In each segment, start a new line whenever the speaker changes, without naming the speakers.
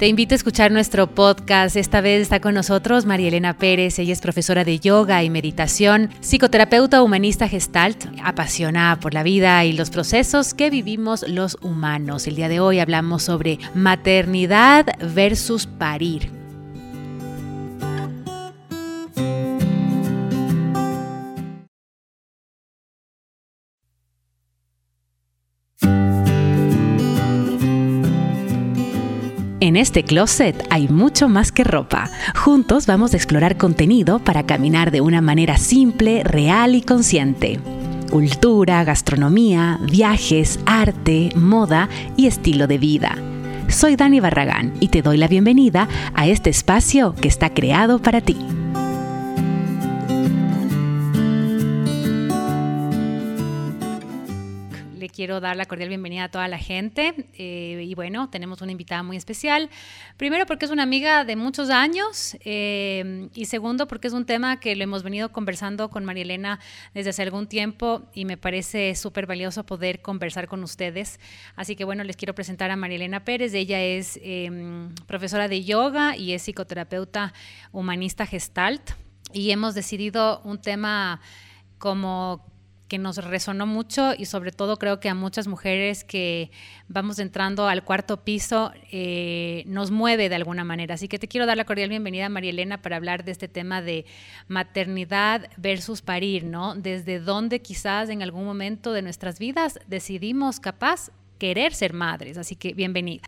Te invito a escuchar nuestro podcast. Esta vez está con nosotros María Elena Pérez. Ella es profesora de yoga y meditación, psicoterapeuta humanista gestalt, apasionada por la vida y los procesos que vivimos los humanos. El día de hoy hablamos sobre maternidad versus parir. En este closet hay mucho más que ropa. Juntos vamos a explorar contenido para caminar de una manera simple, real y consciente. Cultura, gastronomía, viajes, arte, moda y estilo de vida. Soy Dani Barragán y te doy la bienvenida a este espacio que está creado para ti. Quiero dar la cordial bienvenida a toda la gente. Eh, y bueno, tenemos una invitada muy especial. Primero porque es una amiga de muchos años eh, y segundo porque es un tema que lo hemos venido conversando con María Elena desde hace algún tiempo y me parece súper valioso poder conversar con ustedes. Así que bueno, les quiero presentar a María Elena Pérez. Ella es em, profesora de yoga y es psicoterapeuta humanista gestalt. Y hemos decidido un tema como que nos resonó mucho y sobre todo creo que a muchas mujeres que vamos entrando al cuarto piso eh, nos mueve de alguna manera. Así que te quiero dar la cordial bienvenida, María Elena, para hablar de este tema de maternidad versus parir, ¿no? Desde dónde quizás en algún momento de nuestras vidas decidimos capaz querer ser madres. Así que bienvenida.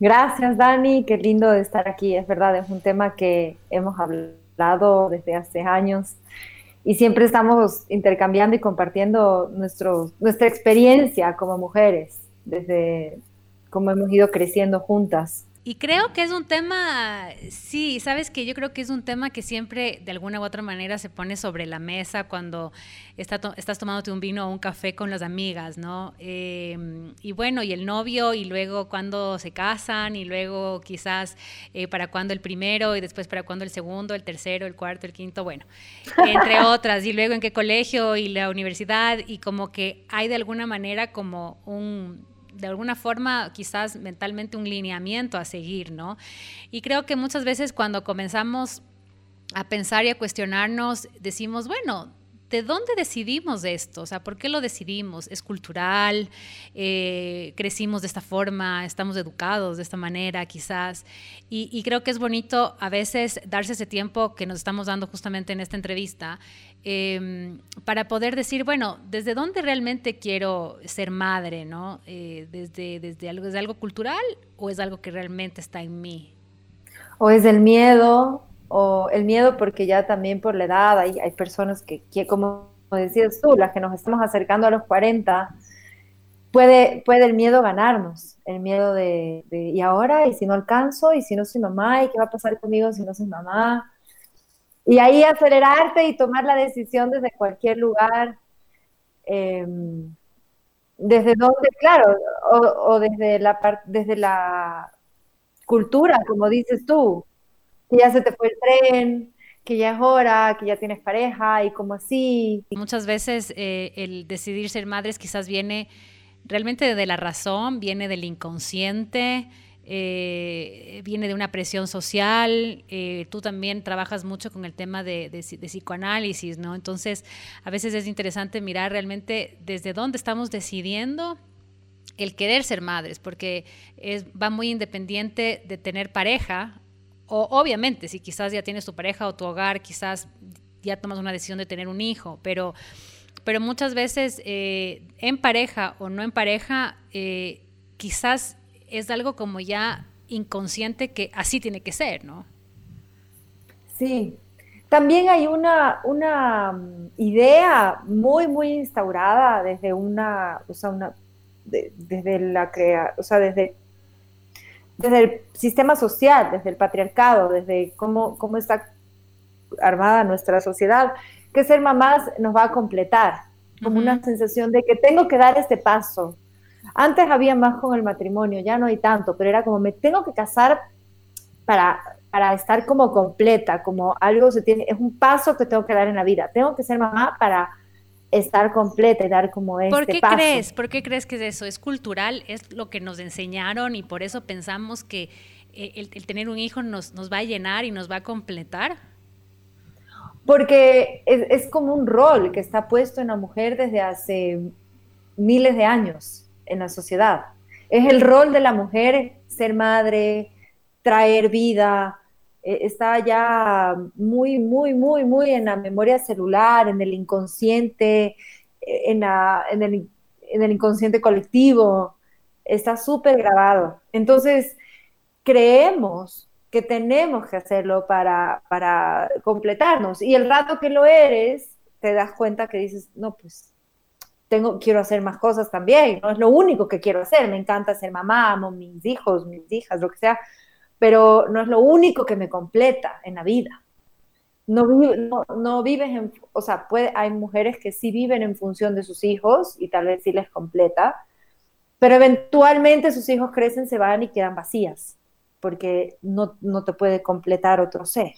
Gracias, Dani. Qué lindo estar aquí. Es verdad, es un tema que hemos hablado desde hace años y siempre estamos intercambiando y compartiendo nuestro, nuestra experiencia como mujeres, desde cómo hemos ido creciendo juntas.
Y creo que es un tema, sí, sabes que yo creo que es un tema que siempre de alguna u otra manera se pone sobre la mesa cuando estás tomándote un vino o un café con las amigas, ¿no? Em, y bueno, y el novio, y luego cuando se casan, y luego quizás eh, para cuándo el primero, y después para cuándo el segundo, el tercero, el cuarto, el quinto, bueno, entre otras, y luego en qué colegio y la universidad, y como que hay de alguna manera como un de alguna forma quizás mentalmente un lineamiento a seguir, ¿no? Y creo que muchas veces cuando comenzamos a pensar y a cuestionarnos, decimos, bueno, ¿de dónde decidimos esto? O sea, ¿por qué lo decidimos? ¿Es cultural? Eh, ¿Crecimos de esta forma? ¿Estamos educados de esta manera quizás? Y, creo que es bonito a veces darse ese tiempo que nos estamos dando justamente en esta entrevista em, para poder decir, bueno, ¿desde dónde realmente quiero ser madre? ¿no? Eh, desde, desde, algo, ¿Desde algo cultural o es algo que realmente está en mí?
O es el miedo, o el miedo porque ya también por la edad hay, hay personas que, como decías tú, las que nos estamos acercando a los 40, puede, puede el miedo ganarnos, el miedo de, ¿y ahora? ¿Y si no alcanzo? ¿Y si no soy mamá? ¿Y qué va a pasar conmigo si no soy mamá? Y ahí acelerarte y tomar la decisión desde cualquier lugar, em, desde donde, claro, o, desde, la, desde la cultura, como dices tú, que ya se te fue el tren, que ya es hora, que ya tienes pareja y como así.
Muchas veces eh, el decidir ser madres quizás viene realmente de la razón, viene del inconsciente. Eh, viene de una presión social, eh, tú también trabajas mucho con el tema de, de, psicoanálisis, ¿no? Entonces, a veces es interesante mirar realmente desde dónde estamos decidiendo el querer ser madres, porque es, va muy independiente de tener pareja o obviamente, si quizás ya tienes tu pareja o tu hogar, quizás ya tomas una decisión de tener un hijo, pero, pero muchas veces eh, en pareja o no en pareja, eh, quizás es algo como ya inconsciente que así tiene que ser, ¿no?
Sí. También hay una, una mm, idea muy, muy instaurada desde una, o sea, una, desde la crea, o sea, desde desde el sistema social, desde el patriarcado, desde cómo, cómo está armada nuestra sociedad, que ser mamás nos va a completar, como una sensación de que tengo que dar este paso. Antes había más con el matrimonio, ya no hay tanto, pero era como me tengo que casar para, para estar como completa, como algo se tiene, es un paso que tengo que dar en la vida. Tengo que ser mamá para estar completa y dar como este
¿Por qué crees? ¿Por qué crees que es eso? ¿Es cultural? ¿Es lo que nos enseñaron y por eso pensamos que eh, el, tener un hijo nos, nos va a llenar y nos va a completar?
Porque es, es, como un rol que está puesto en la mujer desde hace miles de años en la sociedad. Es el rol de la mujer ser madre, traer vida, eh, ya muy, muy, muy, muy en la memoria celular, en el inconsciente, eh, en, en, el, en el inconsciente colectivo, está súper grabado. Entonces, creemos que tenemos que hacerlo para, para completarnos. Y el rato que lo eres, te das cuenta que dices, no, pues tengo, quiero hacer más cosas también, no es lo único que quiero hacer, me encanta ser mamá, amo mis hijos, mis hijas, lo que sea, pero no es lo único que me completa en la vida. No, no, vives en, o sea, puede, hay mujeres que sí viven en función de sus hijos y tal vez sí les completa, pero eventualmente sus hijos crecen, se van y quedan vacías porque no, no te puede completar otro ser.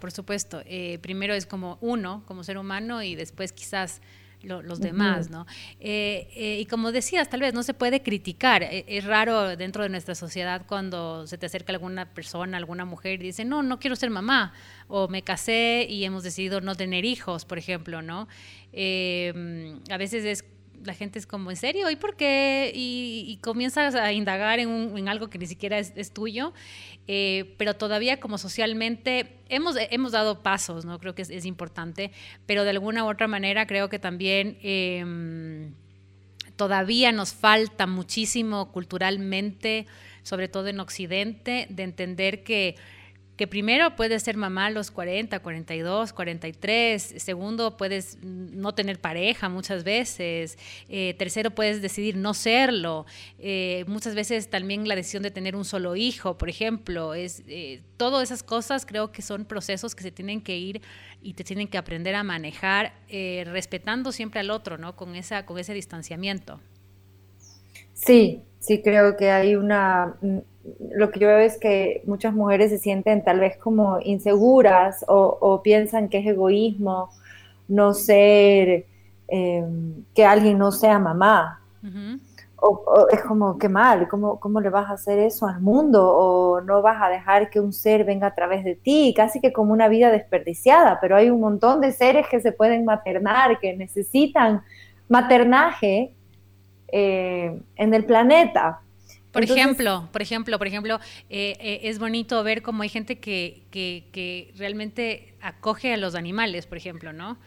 Por supuesto, eh, primero es como uno, como ser humano, y después quizás los demás, ¿no? Eh, eh, y como decías, tal vez no se puede criticar. E, es, raro dentro de nuestra sociedad cuando se te acerca alguna persona, alguna mujer y dice, no, no quiero ser mamá, o me casé y hemos decidido no tener hijos, por ejemplo, ¿no? a veces es la gente es como, ¿en serio? ¿Y por qué? Y, comienzas a indagar en, algo que ni siquiera es, tuyo, eh, pero todavía como socialmente hemos, hemos dado pasos, ¿no? Creo que es, importante, pero de alguna u otra manera creo que también... Em, todavía nos falta muchísimo culturalmente, sobre todo en Occidente, de entender que primero puedes ser mamá a los 40, 42, 43, segundo puedes no tener pareja muchas veces, eh, tercero puedes decidir no serlo, eh, muchas veces también la decisión de tener un solo hijo, por ejemplo, es eh, todas esas cosas creo que son procesos que se tienen que ir y te tienen que aprender a manejar respetando siempre al otro, ¿no? Con esa con ese distanciamiento.
Sí, sí creo que hay una lo que yo veo es que muchas mujeres se sienten tal vez como inseguras o, piensan que es egoísmo no ser, em, que alguien no sea mamá. o, es como, qué mal, ¿cómo, ¿cómo le vas a hacer eso al mundo? O no vas a dejar que un ser venga a través de ti, casi que como una vida desperdiciada, pero hay un montón de seres que se pueden maternar, que necesitan maternaje eh, en el planeta.
Por ejemplo, por ejemplo, por ejemplo, eh, eh, es bonito ver cómo hay gente que, que, realmente acoge a los animales, por ejemplo, ¿no?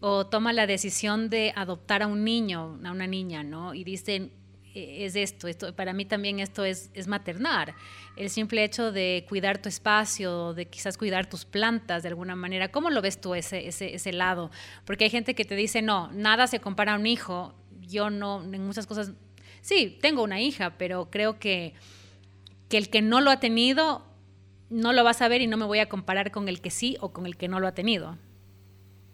O toma la decisión de adoptar a un niño, a una niña, ¿no? Y dicen, e, es esto, esto, para mí también esto es, es maternar. El simple hecho de cuidar tu espacio, de quizás cuidar tus plantas de alguna manera. ¿Cómo lo ves tú ese, ese, ese lado? Porque hay gente que te dice, no, nada se compara a un hijo. Yo no, en muchas cosas sí, tengo una hija, pero creo que, que el que no lo ha tenido no lo va a saber y no me voy a comparar con el que sí o con el que no lo ha tenido.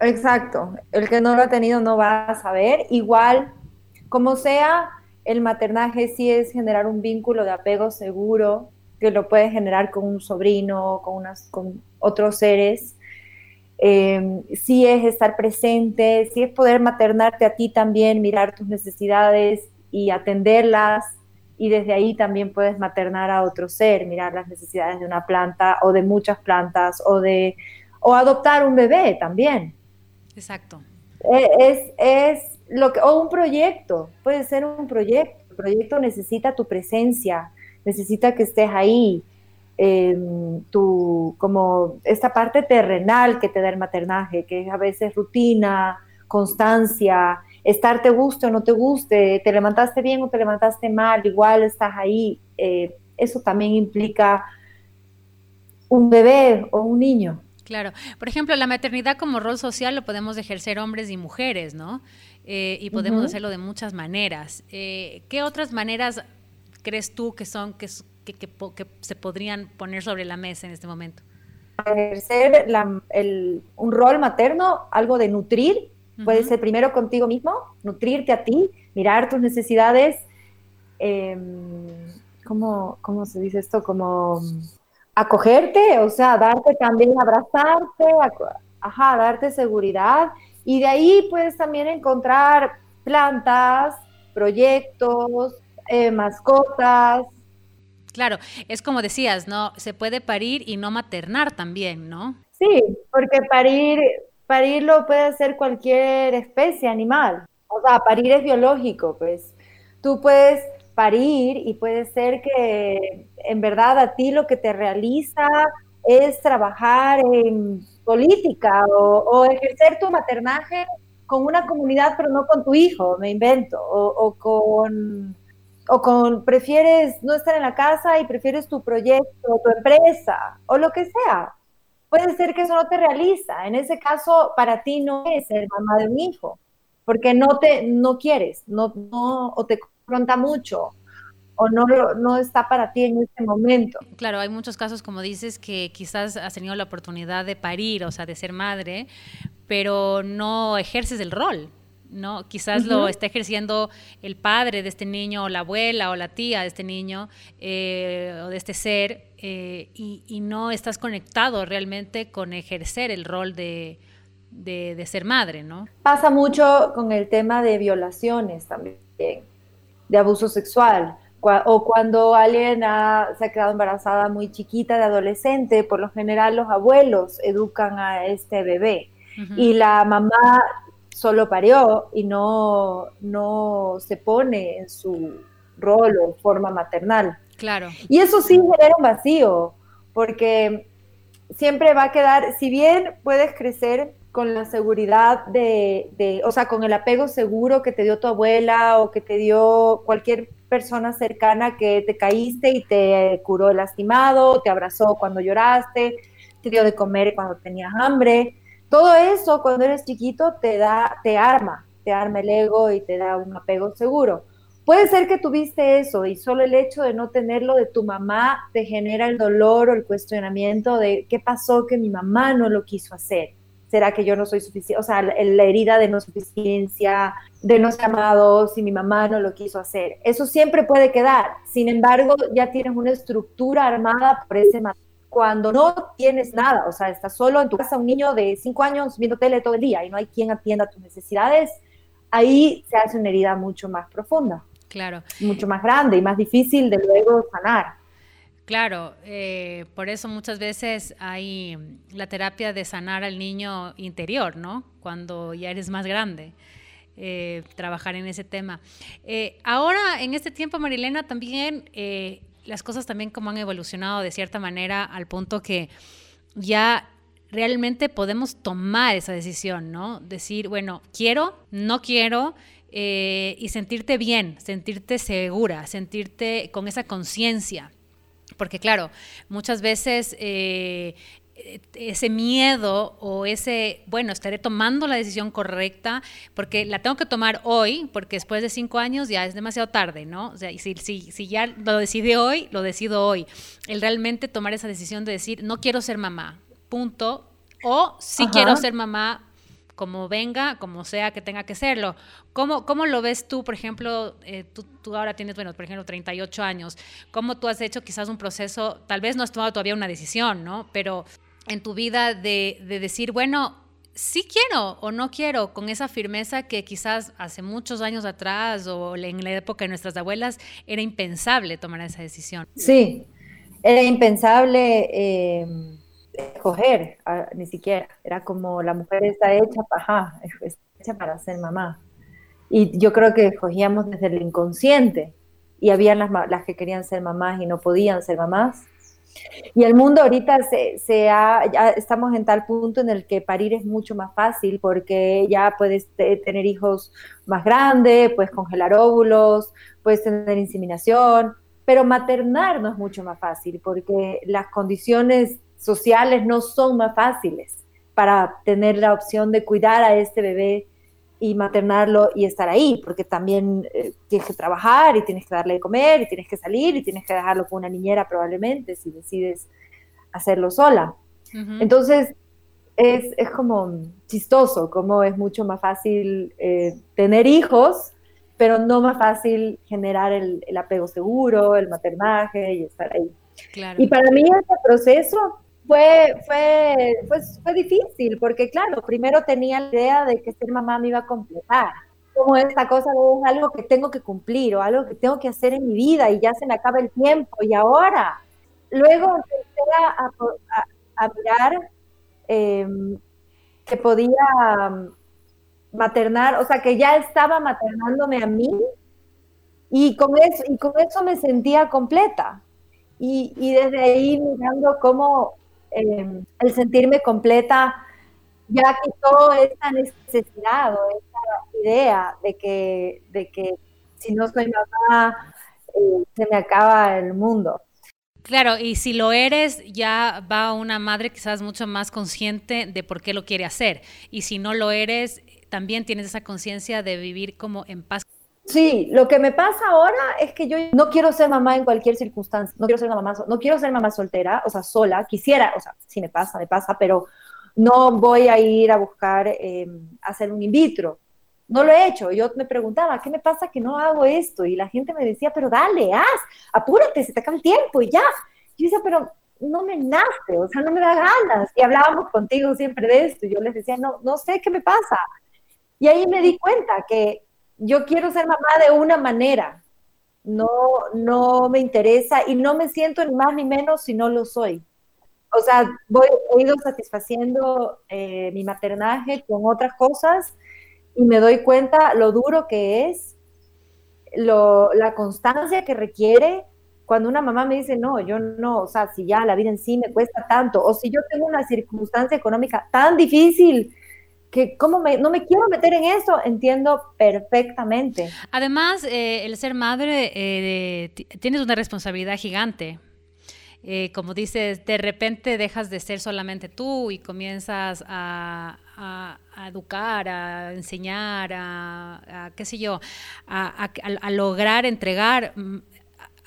Exacto, el que no lo ha tenido no va a saber. Igual, como sea, el maternaje sí es generar un vínculo de apego seguro que lo puedes generar con un sobrino, con, unas, con otros seres. Eh, sí es estar presente, sí es poder maternarte a ti también, mirar tus necesidades, y atenderlas y desde ahí también puedes maternar a otro ser, mirar las necesidades de una planta o de muchas plantas o de o adoptar un bebé también.
Exacto.
E, es, es lo que o un proyecto, puede ser un proyecto. El proyecto necesita tu presencia, necesita que estés ahí. tu, como esta parte terrenal que te da el maternaje, que es a veces rutina, constancia, estar te guste o no te guste, te levantaste bien o te levantaste mal, igual estás ahí. Eh, eso también implica un bebé o un niño.
Claro. Por ejemplo, la maternidad como rol social lo podemos ejercer hombres y mujeres, ¿no? Eh, y podemos hacerlo de muchas maneras. Eh, ¿Qué otras maneras crees tú que son que, que, se podrían poner sobre la mesa en este momento?
Ejercer un rol materno, algo de nutrir Puede ser primero contigo mismo, nutrirte a ti, mirar tus necesidades, em, ¿cómo, se dice esto? Como acogerte, o sea, darte también, abrazarte, ajá, darte seguridad. Y de ahí puedes también encontrar plantas, proyectos, eh, mascotas.
Claro, es como decías, ¿no? Se puede parir y no maternar también, ¿no?
Sí, porque parir, parir lo puede hacer cualquier especie animal. O sea, parir es biológico, pues. Tú puedes parir y puede ser que en verdad a ti lo que te realiza es trabajar en política o, ejercer tu maternaje con una comunidad, pero no con tu hijo, me invento, o, con o con prefieres no estar en la casa y prefieres tu proyecto, tu empresa, o lo que sea. Puede ser que eso no te realiza. En ese caso, para ti no es ser mamá de un hijo, porque no te no quieres, no, o te confronta mucho o no, no está para ti en este momento.
Claro, hay muchos casos, como dices, que quizás has tenido la oportunidad de parir, o sea, de ser madre, pero no ejerces el rol, ¿no? Quizás lo está ejerciendo el padre de este niño, o la abuela, o la tía de este niño, eh, o de este ser, eh, y, no estás conectado realmente con ejercer el rol de, de, de ser madre, ¿no?
Pasa mucho con el tema de violaciones también, de abuso sexual o cuando alguien se ha quedado embarazada muy chiquita de adolescente, por lo general los abuelos educan a este bebé y la mamá solo parió y no, no se pone en su rol o forma maternal.
Claro.
Y eso sí genera un vacío, porque siempre va a quedar, si bien puedes crecer con la seguridad de, de, o sea, con el apego seguro que te dio tu abuela o que te dio cualquier persona cercana que te caíste y te curó lastimado, te abrazó cuando lloraste, te dio de comer cuando tenías hambre. Todo eso cuando eres chiquito te da, te arma, te arma el ego y te da un apego seguro. Puede ser que tuviste eso y solo el hecho de no tenerlo de tu mamá te genera el dolor o el cuestionamiento de qué pasó que mi mamá no lo quiso hacer. ¿Será que yo no soy suficiente? O sea, la herida de no suficiencia, de no ser amado, si mi mamá no lo quiso hacer. Eso siempre puede quedar. Sin embargo, ya tienes una estructura armada por ese cuando no tienes nada, o sea, estás solo en tu casa, un niño de cinco años viendo tele todo el día y no hay quien atienda tus necesidades, ahí se hace una herida mucho más profunda.
Claro.
Mucho más grande y más difícil de luego sanar.
Claro, eh, por eso muchas veces hay la terapia de sanar al niño interior, ¿no? Cuando ya eres más grande. Eh, trabajar en ese tema. Eh, ahora, en este tiempo, Marilena, también las cosas también como han evolucionado de cierta manera al punto que ya realmente podemos tomar esa decisión, ¿no? Decir, bueno, quiero, no quiero, y sentirte bien, sentirte segura, sentirte con esa conciencia. Porque claro, muchas veces eh, ese miedo o ese, bueno, estaré tomando la decisión correcta porque la tengo que tomar hoy, porque después de cinco años ya es demasiado tarde, ¿no? O sea, si, si, si ya lo decide hoy, lo decido hoy. El realmente tomar esa decisión de decir, no quiero ser mamá, punto, o sí quiero ser mamá, como venga, como sea que tenga que serlo. ¿Cómo, cómo lo ves tú, por ejemplo, eh, tú, tú, ahora tienes, bueno, por ejemplo, 38 años, cómo tú has hecho quizás un proceso, tal vez no has tomado todavía una decisión, ¿no? Pero en tu vida de, de decir, bueno, sí quiero o no quiero, con esa firmeza que quizás hace muchos años atrás o en la época de nuestras abuelas era impensable tomar esa decisión.
Sí, era impensable. Eh escoger, ni siquiera. Era como la mujer está hecha, ajá, hecha para ser mamá. Y yo creo que escogíamos desde el inconsciente. Y habían las, las que querían ser mamás y no podían ser mamás. Y el mundo ahorita se, se ha, ya estamos en tal punto en el que parir es mucho más fácil porque ya puedes tener hijos más grandes, puedes congelar óvulos, puedes tener inseminación, pero maternar no es mucho más fácil porque las condiciones sociales no son más fáciles para tener la opción de cuidar a este bebé y maternarlo y estar ahí, porque también eh, tienes que trabajar y tienes que darle de comer y tienes que salir y tienes que dejarlo con una niñera probablemente si decides hacerlo sola. Entonces, es, es, como chistoso, como es mucho más fácil eh, tener hijos, pero no más fácil generar el, el apego seguro, el maternaje y estar ahí. Y para mí ese proceso fue, fue, fue, fue difícil, porque claro, primero tenía la idea de que ser mamá me iba a completar, como esta cosa es algo que tengo que cumplir o algo que tengo que hacer en mi vida y ya se me acaba el tiempo y ahora. Luego empecé a, mirar em, que podía maternar, o sea, que ya estaba maternándome a mí y con eso, y con eso me sentía completa. Y, desde ahí mirando cómo em, el sentirme completa ya quitó esta necesidad o esta idea de que, de que si no soy mamá, eh, se me acaba el mundo.
Claro, y si lo eres, ya va una madre quizás mucho más consciente de por qué lo quiere hacer. Y si no lo eres, también tienes esa conciencia de vivir como en paz.
Sí, lo que me pasa ahora es que yo no quiero ser mamá en cualquier circunstancia, no quiero ser mamá, no quiero ser mamá soltera, o sea, sola, quisiera, o sea, si me pasa, me pasa, pero no voy a ir a buscar em, hacer un in vitro. No lo he hecho. Yo me preguntaba, ¿qué me pasa que no hago esto? Y la gente me decía, pero dale, haz, apúrate, se te acaba el tiempo y ya. Yo decía, pero no me nace, o sea, no me da ganas. Y hablábamos contigo siempre de esto. Y yo les decía, no, no sé qué me pasa. Y ahí me di cuenta que yo quiero ser mamá de una manera. No, no me interesa y no me siento ni más ni menos si no lo soy o sea, voy, he ido satisfaciendo eh, mi maternaje con otras cosas y me doy cuenta lo duro que es, lo, la constancia que requiere cuando una mamá me dice, no, yo no, o sea, si ya la vida en sí me cuesta tanto, o si yo tengo una circunstancia económica tan difícil, que cómo me, no me quiero meter en eso, entiendo perfectamente.
Además, eh, el ser madre, eh, tienes una responsabilidad gigante, eh, como dices, de repente dejas de ser solamente tú y comienzas a, educar, a enseñar, a, qué sé yo, a, lograr entregar mm,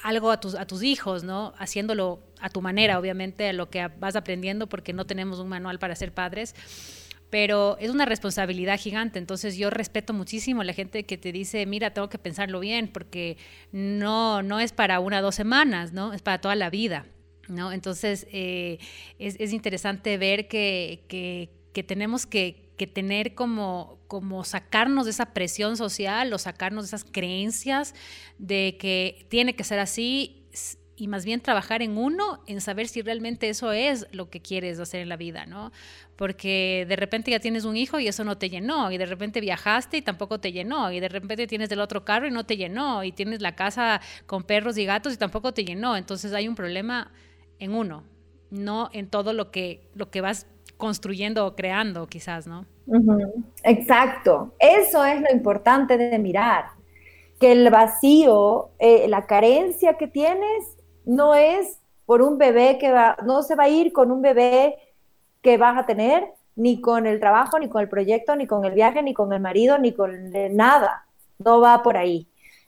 algo a tus, a tus hijos, ¿no? Haciéndolo a tu manera, obviamente, a lo que vas aprendiendo, porque no tenemos un manual para ser padres pero es una responsabilidad gigante. Entonces yo respeto muchísimo a la gente que te dice, mira, tengo que pensarlo bien, porque no, no es para una o dos semanas, ¿no? Es para toda la vida. ¿no? Entonces, eh, es, interesante ver que, tenemos que, tener como, como sacarnos de esa presión social o sacarnos de esas creencias de que tiene que ser así y más bien trabajar en uno, en saber si realmente eso es lo que quieres hacer en la vida, ¿no? Porque de repente ya tienes un hijo y eso no te llenó, y de repente viajaste y tampoco te llenó, y de repente tienes del otro carro y no te llenó, y tienes la casa con perros y gatos y tampoco te llenó. Entonces hay un problema en uno, no en todo lo que, lo que vas construyendo o creando, quizás, ¿no?
Exacto. Eso es lo importante de mirar, que el vacío, eh, la carencia que tienes, no es por un bebé que va, no se va a ir con un bebé que vas a tener, ni con el trabajo, ni con el proyecto, ni con el viaje, ni con el marido, ni con nada. No va por ahí.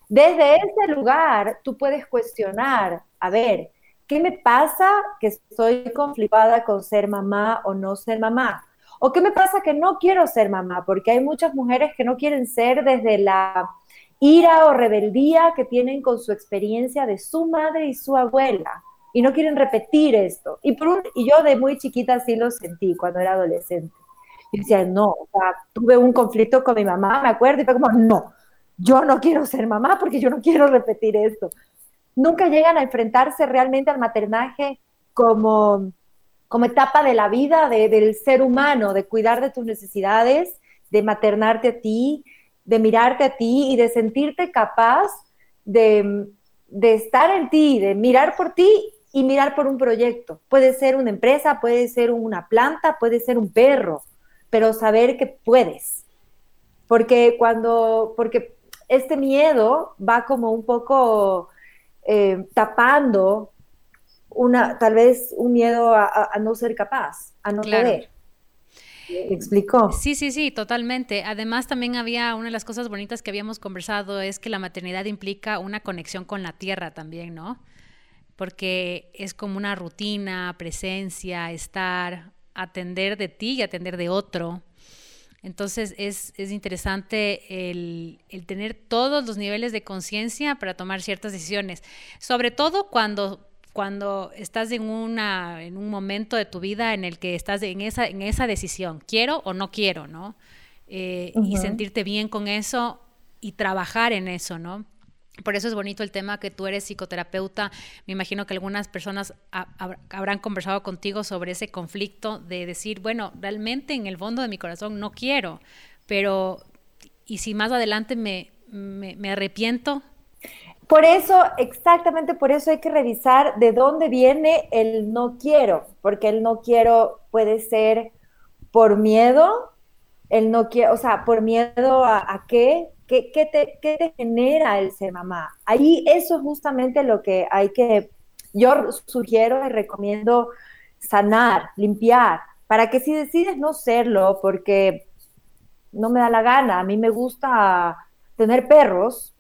Desde ese lugar tú puedes cuestionar, a ver, ¿Qué me pasa que estoy conflictada con ser mamá o no ser mamá? ¿O qué me pasa que no quiero ser mamá? Porque hay muchas mujeres que no quieren ser desde la ira o rebeldía que tienen con su experiencia de su madre y su abuela y no quieren repetir esto. Y, por y yo de muy chiquita sí lo sentí cuando era adolescente. Y decía, no, o sea, tuve un conflicto con mi mamá, me acuerdo, y fue como, no, yo no quiero ser mamá porque yo no quiero repetir esto nunca llegan a enfrentarse realmente al maternaje como, como etapa de la vida del ser humano, de cuidar de tus necesidades, de maternarte a ti, de mirarte a ti y de sentirte capaz de, de estar en ti, de mirar por ti y mirar por un proyecto. Puede ser una empresa, puede ser una planta, puede ser un perro, pero saber que puedes. Porque cuando, porque este miedo va como un poco eh, tapando una, tal vez un miedo a, no ser capaz, a no poder. ¿Me explicó?
Sí, sí, sí, totalmente. Además, también había una de las cosas bonitas que habíamos conversado es que la maternidad implica una conexión con la tierra también, ¿no? Porque es como una rutina, presencia, estar, atender de ti y atender de otro. Entonces es, interesante el, tener todos los niveles de conciencia para tomar ciertas decisiones, sobre todo cuando, cuando estás en, una, en un momento de tu vida en el que estás en esa, en esa decisión, quiero o no quiero, ¿no? Eh, y sentirte bien con eso y trabajar en eso, ¿no? Por eso es bonito el tema que tú eres psicoterapeuta. Me imagino que algunas personas habrán conversado contigo sobre ese conflicto de decir, bueno, realmente en el fondo de mi corazón no quiero, pero ¿y si más adelante me, me, arrepiento?
Por eso, exactamente por eso hay que revisar de dónde viene el no quiero, porque el no quiero puede ser por miedo, el no quiero, o sea, por miedo a, a qué, ¿Qué, te, genera el ser mamá? Ahí eso es justamente lo que hay que, yo sugiero y recomiendo sanar, limpiar, para que si decides no serlo, porque no me da la gana, a mí me gusta tener perros,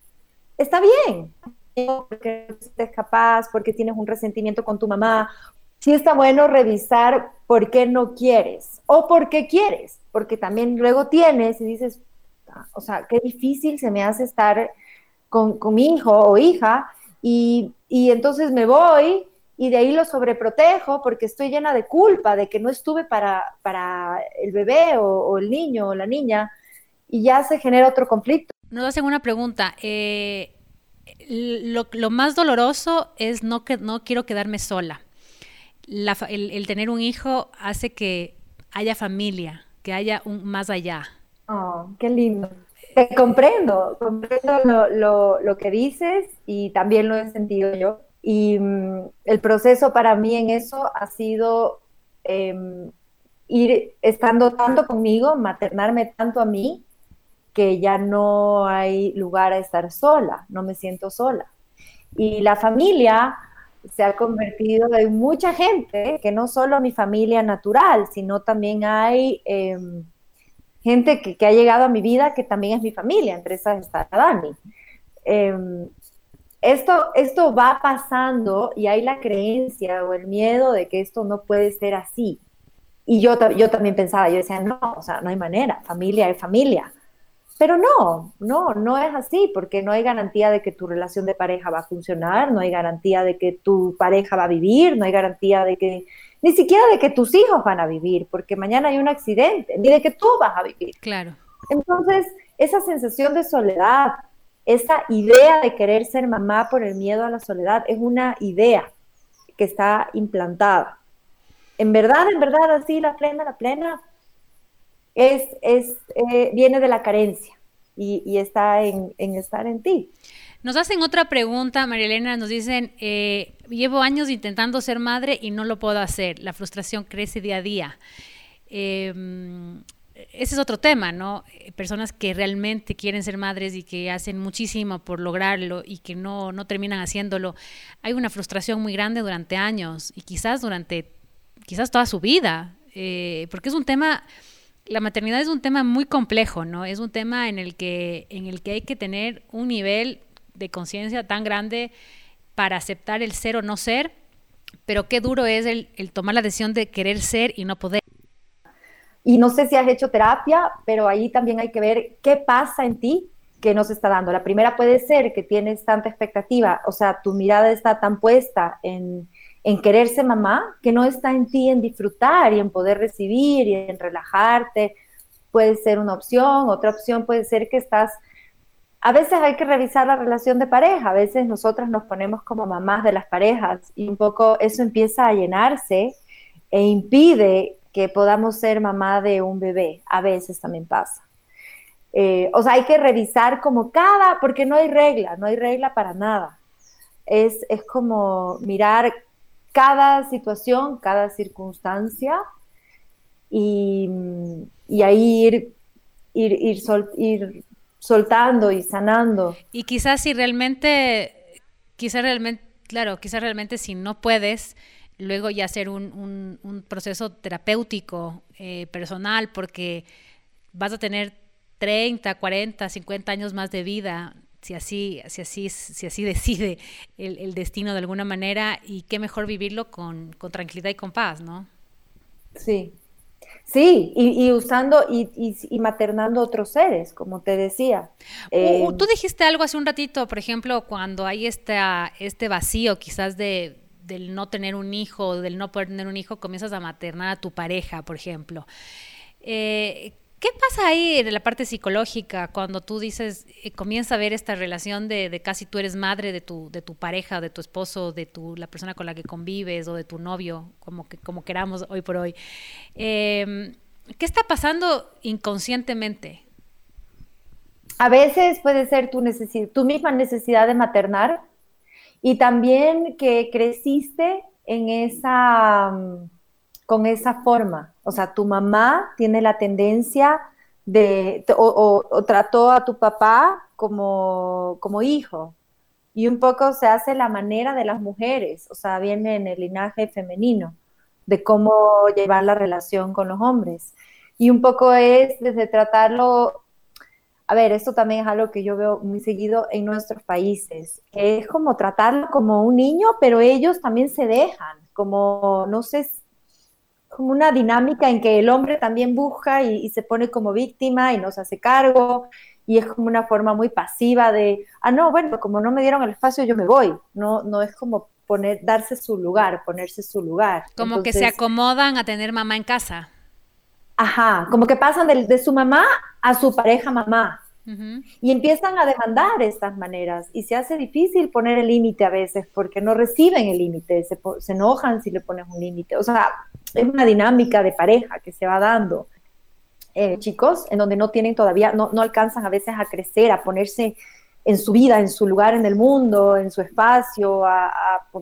está bien, porque estés capaz, porque tienes un resentimiento con tu mamá. Sí está bueno revisar por qué no quieres o por qué quieres, porque también luego tienes y dices, o sea, qué difícil se me hace estar con, mi hijo o hija y, entonces me voy y de ahí lo sobreprotejo porque estoy llena de culpa de que no estuve para, para el bebé o, el niño o la niña y ya se genera otro conflicto.
Nos hacen una pregunta. Eh, lo, más doloroso es no, que, no quiero quedarme sola. el, tener un hijo hace que haya familia, que haya un más allá.
Oh, qué lindo. Te comprendo, comprendo lo, que dices y también lo he sentido yo. Y mm, el proceso para mí en eso ha sido em, ir estando tanto conmigo, maternarme tanto a mí, que ya no hay lugar a estar sola, no me siento sola. Y la familia se ha convertido en mucha gente, que no solo mi familia natural, sino también hay... Em, gente que, ha llegado a mi vida que también es mi familia, entre esas está Dani. Em, esto, esto va pasando y hay la creencia o el miedo de que esto no puede ser así. Y yo, yo también pensaba, yo decía, no, o sea, no hay manera, familia es familia. Pero no, no, no es así, porque no hay garantía de que tu relación de pareja va a funcionar, no hay garantía de que tu pareja va a vivir, no hay garantía de que ni siquiera de que tus hijos van a vivir, porque mañana hay un accidente, ni de que tú vas a vivir.
Claro.
Entonces, esa sensación de soledad, esa idea de querer ser mamá por el miedo a la soledad, es una idea que está implantada. En verdad, en verdad, así la plena, la plena, es, es eh, viene de la carencia y, está en, en estar en ti.
Nos hacen otra pregunta, María Elena, nos dicen, eh, llevo años intentando ser madre y no lo puedo hacer, la frustración crece día a día. Em, ese es otro tema, ¿no? Personas que realmente quieren ser madres y que hacen muchísimo por lograrlo y que no, no terminan haciéndolo. Hay una frustración muy grande durante años y quizás durante, quizás toda su vida, eh, porque es un tema, la maternidad es un tema muy complejo, ¿no? Es un tema en el que, en el que hay que tener un nivel de conciencia tan grande para aceptar el ser o no ser, pero qué duro es el, tomar la decisión de querer ser y no poder.
Y no sé si has hecho terapia, pero ahí también hay que ver qué pasa en ti que no se está dando. La primera puede ser que tienes tanta expectativa, o sea, tu mirada está tan puesta en, en quererse mamá, que no está en ti en disfrutar y en poder recibir y en relajarte. Puede ser una opción, otra opción puede ser que estás a veces hay que revisar la relación de pareja, a veces nosotras nos ponemos como mamás de las parejas y un poco eso empieza a llenarse e impide que podamos ser mamá de un bebé, a veces también pasa. Eh, o sea, hay que revisar como cada, porque no hay regla, no hay regla para nada. Es, es como mirar cada situación, cada circunstancia y, y ahí ir, ir, ir, soltando y sanando.
Y quizás si realmente, quizás realmente, claro, quizás realmente si no puedes, luego ya hacer un, un, proceso terapéutico eh, personal, porque vas a tener 30, 40, 50 años más de vida, si así, si así, si así decide el, el destino de alguna manera, y qué mejor vivirlo con, con tranquilidad y con paz, ¿no?
Sí, Sí, y, usando y, maternando otros seres, como te decía.
Eh, tú dijiste algo hace un ratito, por ejemplo, cuando hay esta, este vacío quizás de, del no tener un hijo, del no poder tener un hijo, comienzas a maternar a tu pareja, por ejemplo. Eh, ¿Qué pasa ahí en la parte psicológica cuando tú dices, eh, comienza a ver esta relación de, casi tú eres madre de tu, de tu pareja, de tu esposo, de tu, la persona con la que convives o de tu novio, como, que, como queramos hoy por hoy? Em, ¿Qué está pasando inconscientemente?
A veces puede ser tu, tu misma necesidad de maternar y también que creciste en esa, mm, con esa forma. O sea, tu mamá tiene la tendencia de, o, trató a tu papá como, como hijo. Y un poco se hace la manera de las mujeres, o sea, viene en el linaje femenino, de cómo llevar la relación con los hombres. Y un poco es desde tratarlo a ver, esto también es algo que yo veo muy seguido en nuestros países, que es como tratarlo como un niño, pero ellos también se dejan, como, no sé, como una dinámica en que el hombre también busca y, se pone como víctima y no se hace cargo, y es como una forma muy pasiva de, ah, no, bueno, como no me dieron el espacio, yo me voy, no, no es como poner, darse su lugar, ponerse su lugar.
Como que se acomodan a tener mamá en casa.
Ajá, como que pasan de, su mamá a su pareja mamá. Y empiezan a demandar estas maneras y se hace difícil poner el límite a veces porque no reciben el límite, se, enojan si le pones un límite. O sea, es una dinámica de pareja que se va dando. Eh, chicos, en donde no tienen todavía, no, no alcanzan a veces a crecer, a ponerse en su vida, en su lugar en el mundo, en su espacio, a,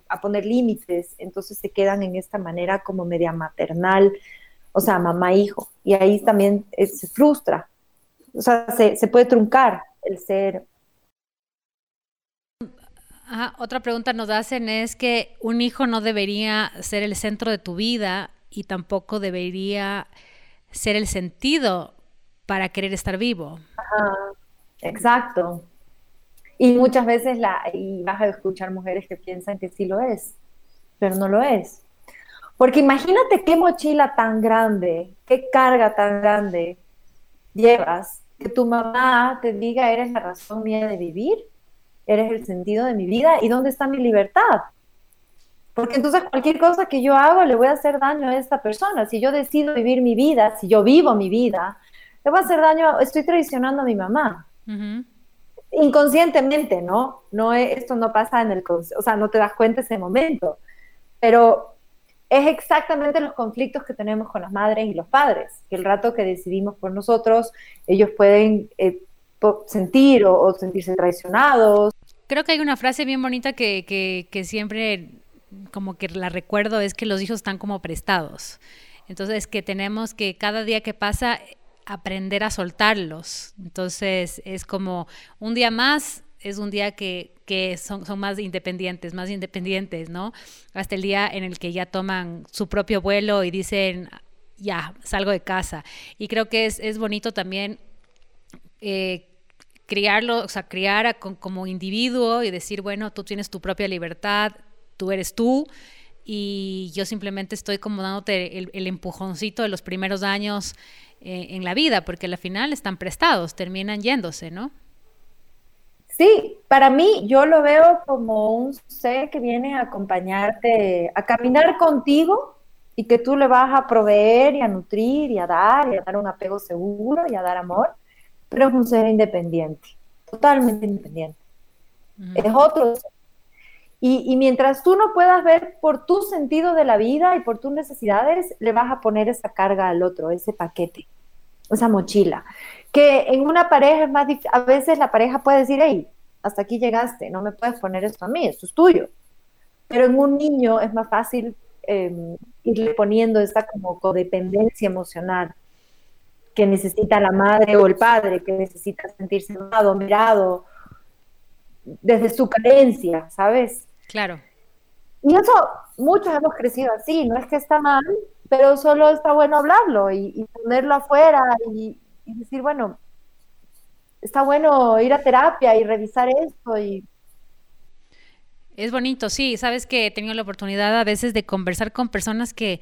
a poner límites. Entonces se quedan en esta manera como media maternal, o sea, mamá-hijo. Y ahí también eh, se frustra. O sea, se, puede truncar el ser.
otra pregunta nos hacen es que un hijo no debería ser el centro de tu vida y tampoco debería ser el sentido para querer estar vivo.
Ajá, exacto. Y muchas veces la, y vas a escuchar mujeres que piensan que sí lo es, pero no lo es. Porque imagínate qué mochila tan grande, qué carga tan grande llevas, que tu mamá te diga, eres la razón mía de vivir, eres el sentido de mi vida y dónde está mi libertad. Porque entonces cualquier cosa que yo hago le voy a hacer daño a esta persona. Si yo decido vivir mi vida, si yo vivo mi vida, le voy a hacer daño, estoy traicionando a mi mamá. Inconscientemente, ¿no? no esto no pasa en el, o sea, no te das cuenta ese momento. Pero es exactamente los conflictos que tenemos con las madres y los padres, que el rato que decidimos por nosotros, ellos pueden eh, sentir o, sentirse traicionados.
Creo que hay una frase bien bonita que, que, siempre como que la recuerdo, es que los hijos están como prestados. Entonces, que tenemos que cada día que pasa aprender a soltarlos. Entonces, es como un día más es un día que, son, son, más independientes, más independientes, ¿no? Hasta el día en el que ya toman su propio vuelo y dicen, ya, salgo de casa. Y creo que es, bonito también eh, criarlo, o sea, criar como individuo y decir, bueno, tú tienes tu propia libertad, tú eres tú. Y yo simplemente estoy como dándote el, empujoncito de los primeros años eh, en la vida, porque al final están prestados, terminan yéndose, ¿no?
Sí, para mí yo lo veo como un ser que viene a acompañarte, a caminar contigo y que tú le vas a proveer y a nutrir y a dar y a dar un apego seguro y a dar amor, pero es un ser independiente, totalmente independiente. Es otro Y, mientras tú no puedas ver por tu sentido de la vida y por tus necesidades, le vas a poner esa carga al otro, ese paquete, esa mochila que en una pareja es más difícil, a veces la pareja puede decir, hey, hasta aquí llegaste, no me puedes poner esto a mí, esto es tuyo. Pero en un niño es más fácil em, irle poniendo esta como codependencia emocional que necesita la madre o el padre, que necesita sentirse amado, mirado, desde su carencia, ¿sabes?
Claro.
Y eso, muchos hemos crecido así, no es que está mal, pero solo está bueno hablarlo y, y ponerlo afuera y, y decir, bueno, está bueno ir a terapia y revisar esto y...
Es bonito, sí, sabes que he tenido la oportunidad a veces de conversar con personas que,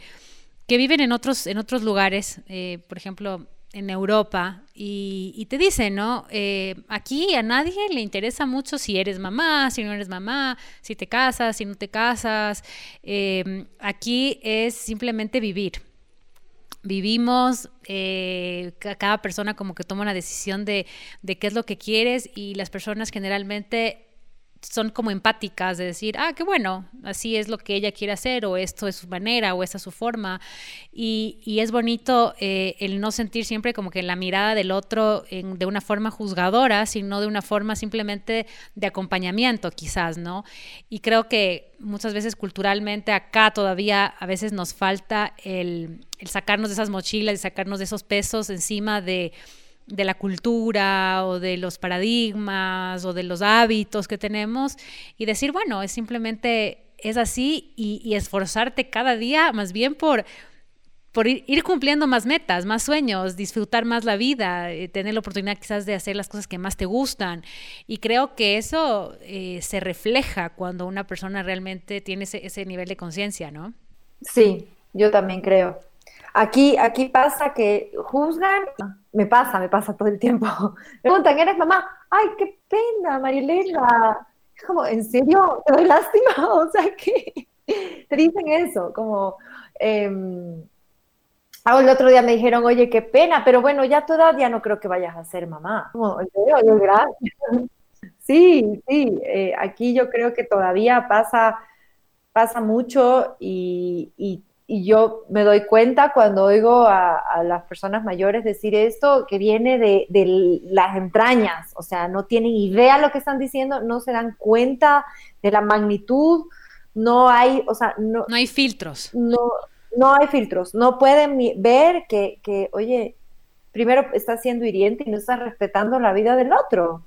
que viven en otros, en otros lugares, eh, por ejemplo, en Europa, y, te dicen, ¿no? Eh, aquí a nadie le interesa mucho si eres mamá, si no eres mamá, si te casas, si no te casas. Eh, aquí es simplemente vivir vivimos, eh, cada persona como que toma una decisión de, de qué es lo que quieres y las personas generalmente son como empáticas de decir, ah, qué bueno, así es lo que ella quiere hacer, o esto es su manera, o esta es su forma. Y, y es bonito eh, el no sentir siempre como que la mirada del otro de una forma juzgadora, sino de una forma simplemente de acompañamiento, quizás, ¿no? Y creo que muchas veces culturalmente acá todavía a veces nos falta el, el sacarnos de esas mochilas y sacarnos de esos pesos encima de de la cultura o de los paradigmas o de los hábitos que tenemos y decir, bueno, es simplemente es así y, esforzarte cada día más bien por, por ir, cumpliendo más metas, más sueños, disfrutar más la vida, eh, tener la oportunidad quizás de hacer las cosas que más te gustan. Y creo que eso eh, se refleja cuando una persona realmente tiene ese, ese nivel de conciencia, ¿no?
Sí, yo también creo. Aquí, aquí pasa que juzgan, me pasa, me pasa todo el tiempo. preguntan, ¿eres mamá? Ay, qué pena, Marilena. Es como, ¿en serio? ¿Te doy lástima? O sea, ¿qué? Te dicen eso, como... Eh, el otro día me dijeron, oye, qué pena, pero bueno, ya todavía no creo que vayas a ser mamá. Gracias. Sí, sí, eh, aquí yo creo que todavía pasa, pasa mucho y, y y yo me doy cuenta cuando oigo a, las personas mayores decir esto, que viene de, las entrañas, o sea, no tienen idea lo que están diciendo, no se dan cuenta de la magnitud, no hay, o sea, no,
no hay filtros.
No, no hay filtros, no pueden ver que, que, oye, primero estás siendo hiriente y no estás respetando la vida del otro.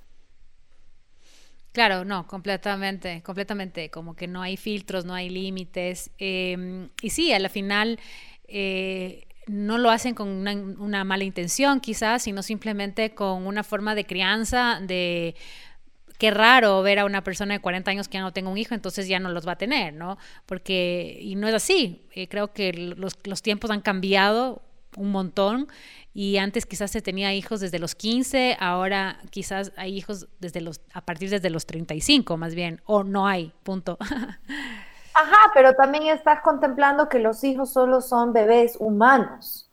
Claro, no, completamente, completamente, como que no hay filtros, no hay límites. Em, y sí, a la final eh, no lo hacen con una, mala intención quizás, sino simplemente con una forma de crianza, de qué raro ver a una persona de 40 años que ya no tenga un hijo, entonces ya no los va a tener, ¿no? Porque, y no es así, eh, creo que los, los tiempos han cambiado un montón y antes quizás se tenía hijos desde los 15, ahora quizás hay hijos desde los a partir desde los 35 más bien o no hay, punto.
Ajá, pero también estás contemplando que los hijos solo son bebés humanos.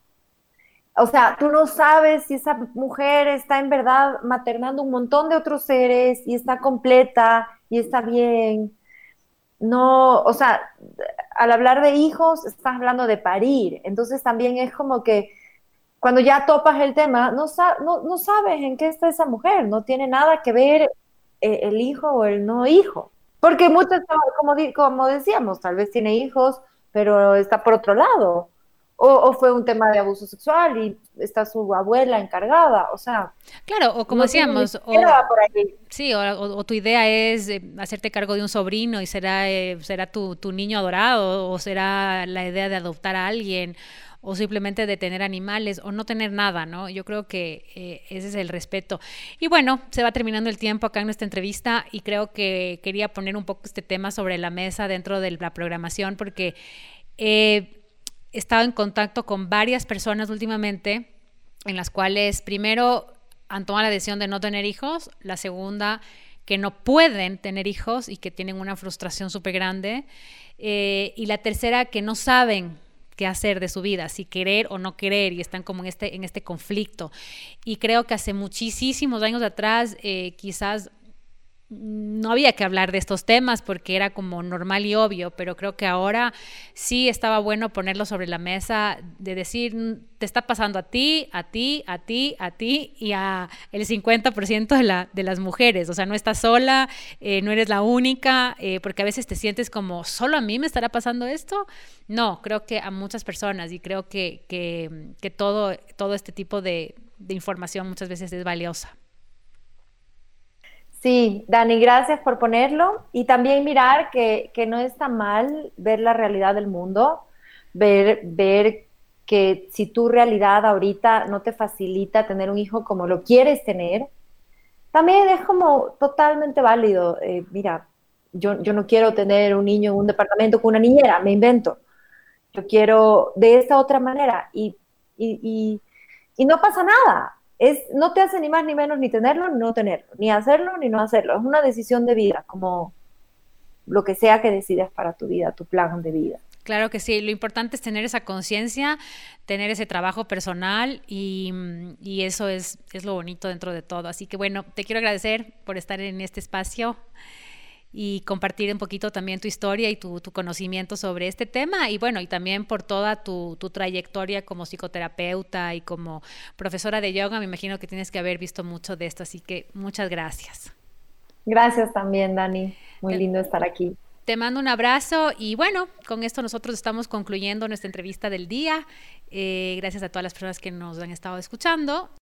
O sea, tú no sabes si esa mujer está en verdad maternando un montón de otros seres y está completa y está bien. No, o sea, al hablar de hijos, estás hablando de parir. Entonces también es como que cuando ya topas el tema, no, no, sabes en qué está esa mujer, no tiene nada que ver eh, el hijo o el no hijo. Porque muchas, como, como decíamos, tal vez tiene hijos, pero está por otro lado. O, fue un tema de abuso sexual y está su abuela encargada, o sea.
Claro, o como decíamos, o, sí, o, tu idea es eh, hacerte cargo de un sobrino y será, eh, será tu, tu niño adorado, o será la idea de adoptar a alguien, o simplemente de tener animales o no tener nada, ¿no? Yo creo que eh, ese es el respeto. Y bueno, se va terminando el tiempo acá en nuestra entrevista y creo que quería poner un poco este tema sobre la mesa dentro de la programación porque he estado en contacto con varias personas últimamente en las cuales primero han tomado la decisión de no tener hijos, la segunda que no pueden tener hijos y que tienen una frustración súper grande, eh, y la tercera que no saben qué hacer de su vida, si querer o no querer, y están como en este, en este conflicto. Y creo que hace muchísimos años atrás, eh, quizás no había que hablar de estos temas porque era como normal y obvio, pero creo que ahora sí estaba bueno ponerlo sobre la mesa, de decir, mm, te está pasando a ti, a ti, a ti, a ti y a el 50% de, de las mujeres. O sea, no estás sola, eh, no eres la única, eh, porque a veces te sientes como, ¿solo a mí me estará pasando esto? No, creo que a muchas personas y creo que, que, todo, todo este tipo de información muchas veces es valiosa.
Sí, Dani, gracias por ponerlo y también mirar que, no está mal ver la realidad del mundo, ver, ver que si tu realidad ahorita no te facilita tener un hijo como lo quieres tener, también es como totalmente válido. Eh, mira, yo, yo no quiero tener un niño en un departamento con una niñera, me invento. Yo quiero de esta otra manera y, y, y no pasa nada es, no te hace ni más ni menos ni tenerlo ni no tenerlo, ni hacerlo ni no hacerlo. Es una decisión de vida, como lo que sea que decidas para tu vida, tu plan de vida.
Claro que sí, lo importante es tener esa conciencia, tener ese trabajo personal y, y eso es, es lo bonito dentro de todo. Así que bueno, te quiero agradecer por estar en este espacio y compartir un poquito también tu historia y tu, tu, conocimiento sobre este tema y bueno, y también por toda tu, tu, trayectoria como psicoterapeuta y como profesora de yoga, me imagino que tienes que haber visto mucho de esto, así que muchas gracias.
Gracias también, Dani. Muy lindo estar aquí.
Te mando un abrazo y bueno, con esto nosotros estamos concluyendo nuestra entrevista del día. Eh, gracias a todas las personas que nos han estado escuchando.